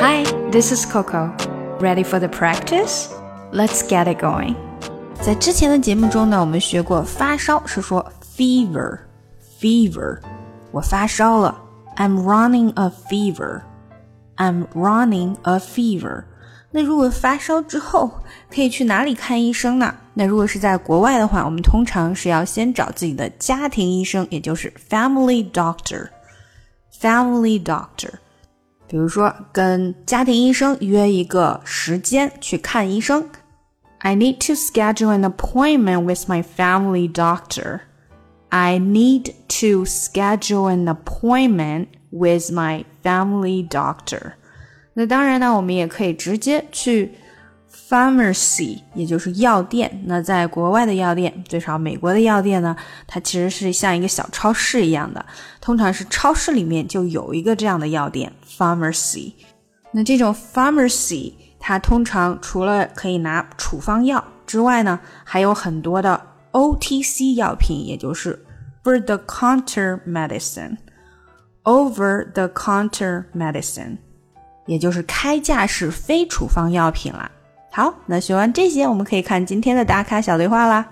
Hi, this is Coco. Ready for the practice? Let's get it going. 在之前的节目中呢，我们学过发烧是说 fever，fever，我发烧了，I'm running a fever，I'm running a fever。那如果发烧之后可以去哪里看医生呢？那如果是在国外的话，我们通常是要先找自己的家庭医生，也就是 family doctor。family doctor， 比如说跟家庭医生约一个时间去看医生。I need to schedule an appointment with my family doctor. I need to schedule an appointment with my family doctor. 那当然呢，我们也可以直接去 pharmacy，也就是药店。那在国外的药店，最少美国的药店呢，它其实是像一个小超市一样的，通常是超市里面就有一个这样的药店 pharmacy。那这种 pharmacy，它通常除了可以拿处方药之外呢，还有很多的 OTC 药品，也就是 over the counter medicine，over the counter medicine。也就是开架式非处方药品啦。好，那学完这些，我们可以看今天的打卡小对话啦。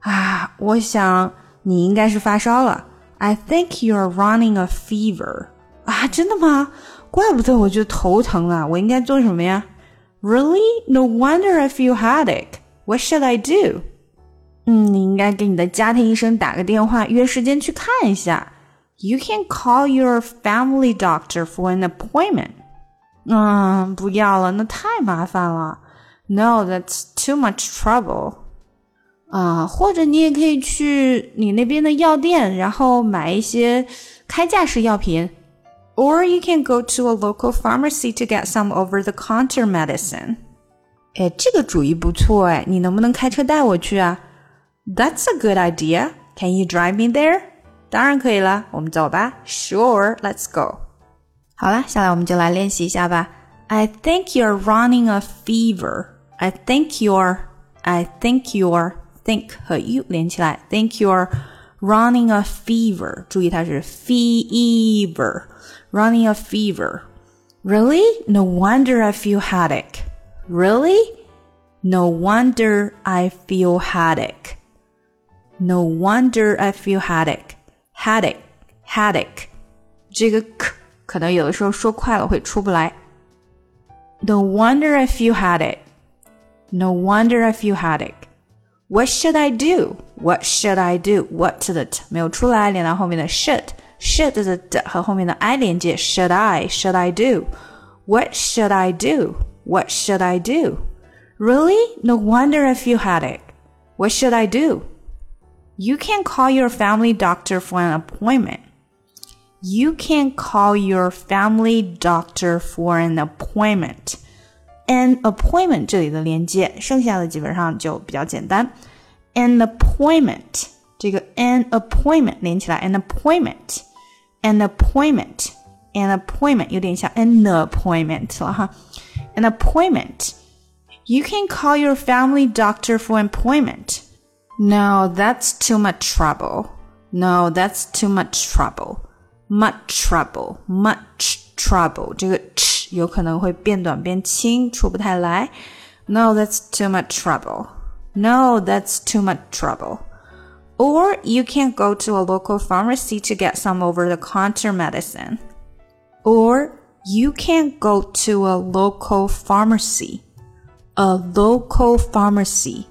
啊，我想你应该是发烧了。I think you are running a fever。啊，真的吗？怪不得我就头疼啊。我应该做什么呀？Really? No wonder I feel headache. What should I do? 嗯，你应该给你的家庭医生打个电话，约时间去看一下。You can call your family doctor for an appointment. 嗯，不要了，那太麻烦了。No, that's too much trouble. 啊，或者你也可以去你那边的药店，然后买一些开架式药品。Or you can go to a local pharmacy to get some over-the-counter medicine. 哎，这个主意不错哎，你能不能开车带我去啊？That's a good idea. Can you drive me there? 当然可以了，我们走吧。Sure, let's go. 好啦，下来我们就来练习一下吧。I think you're running a fever. I think you're. I think you're. Think 和 you 连起来。Think you're running a fever. 注意它是 fever. Running a fever. Really? No wonder I feel headache. Really? No wonder I feel headache. No wonder I feel headache. Headache. Headache. 这个 k 可能有的时候说快了会出不来。No wonder I feel headache. No wonder I feel headache. What should I do? What should I do? What 的 t 没有出来，连到后面的 should should 的 d 和后面的 i 连接。Should I? Should I do? What should I do? What should I do? Really? No wonder I feel headache. What should I do? You can call your family doctor for an appointment. You can call your family doctor for an appointment. An appointment 这里的连接，剩下的基本上就比较简单。An appointment 这个 an appointment 连起来，an appointment, an appointment, an appointment 有点像 an appointment 了哈。An appointment. You can call your family doctor for an appointment. No, that's too much trouble. No, that's too much trouble much trouble, much trouble. 这个 ch 有可能会变短变轻，出不太来。No, that's too much trouble. No, that's too much trouble. Or you can go to a local pharmacy to get some over-the-counter medicine. Or you can go to a local pharmacy, a local pharmacy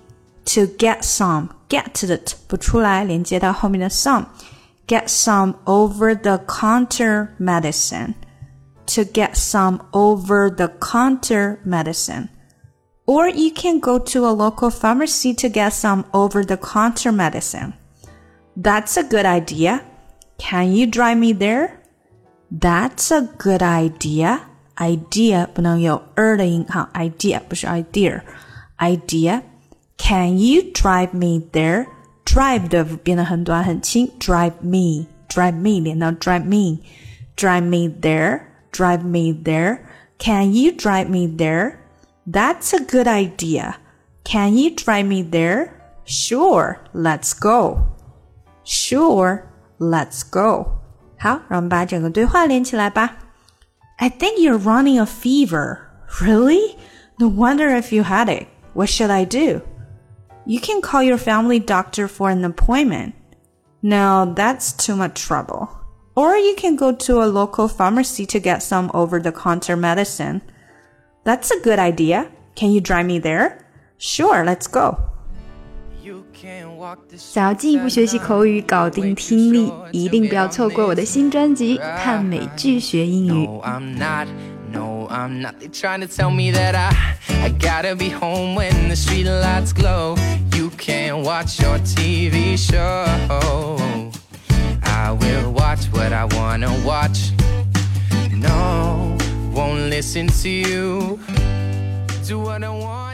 to get some get 的 t 不出来，连接到后面的 some。get some over the counter medicine. To get some over the counter medicine. Or you can go to a local pharmacy to get some over the counter medicine. That's a good idea. Can you drive me there? That's a good idea. Idea 不能有 er 的音哈，idea 不是 idea。idea. Can you drive me there? drive 的变得很短很轻，drive me drive me 连到 drive me drive me there drive me there can you drive me there that's a good idea can you drive me there sure let's go sure let's go 好，让我们把整个对话连起来吧。 I think you're running a fever. Really? No wonder if you had it. What should I do? You can call your family doctor for an appointment. No, that's too much trouble. Or you can go to a local pharmacy to get some over the counter medicine. That's a good idea. Can you drive me there? Sure, let's go. 想要进一步学习口语，搞定听力，一定不要错过我的新专辑《看美剧学英语》。No, I'm not. They trying to tell me that I I gotta be home when the street lights glow. You can't watch your TV show. Watch what I wanna watch. No, won't listen to you. Do what I want.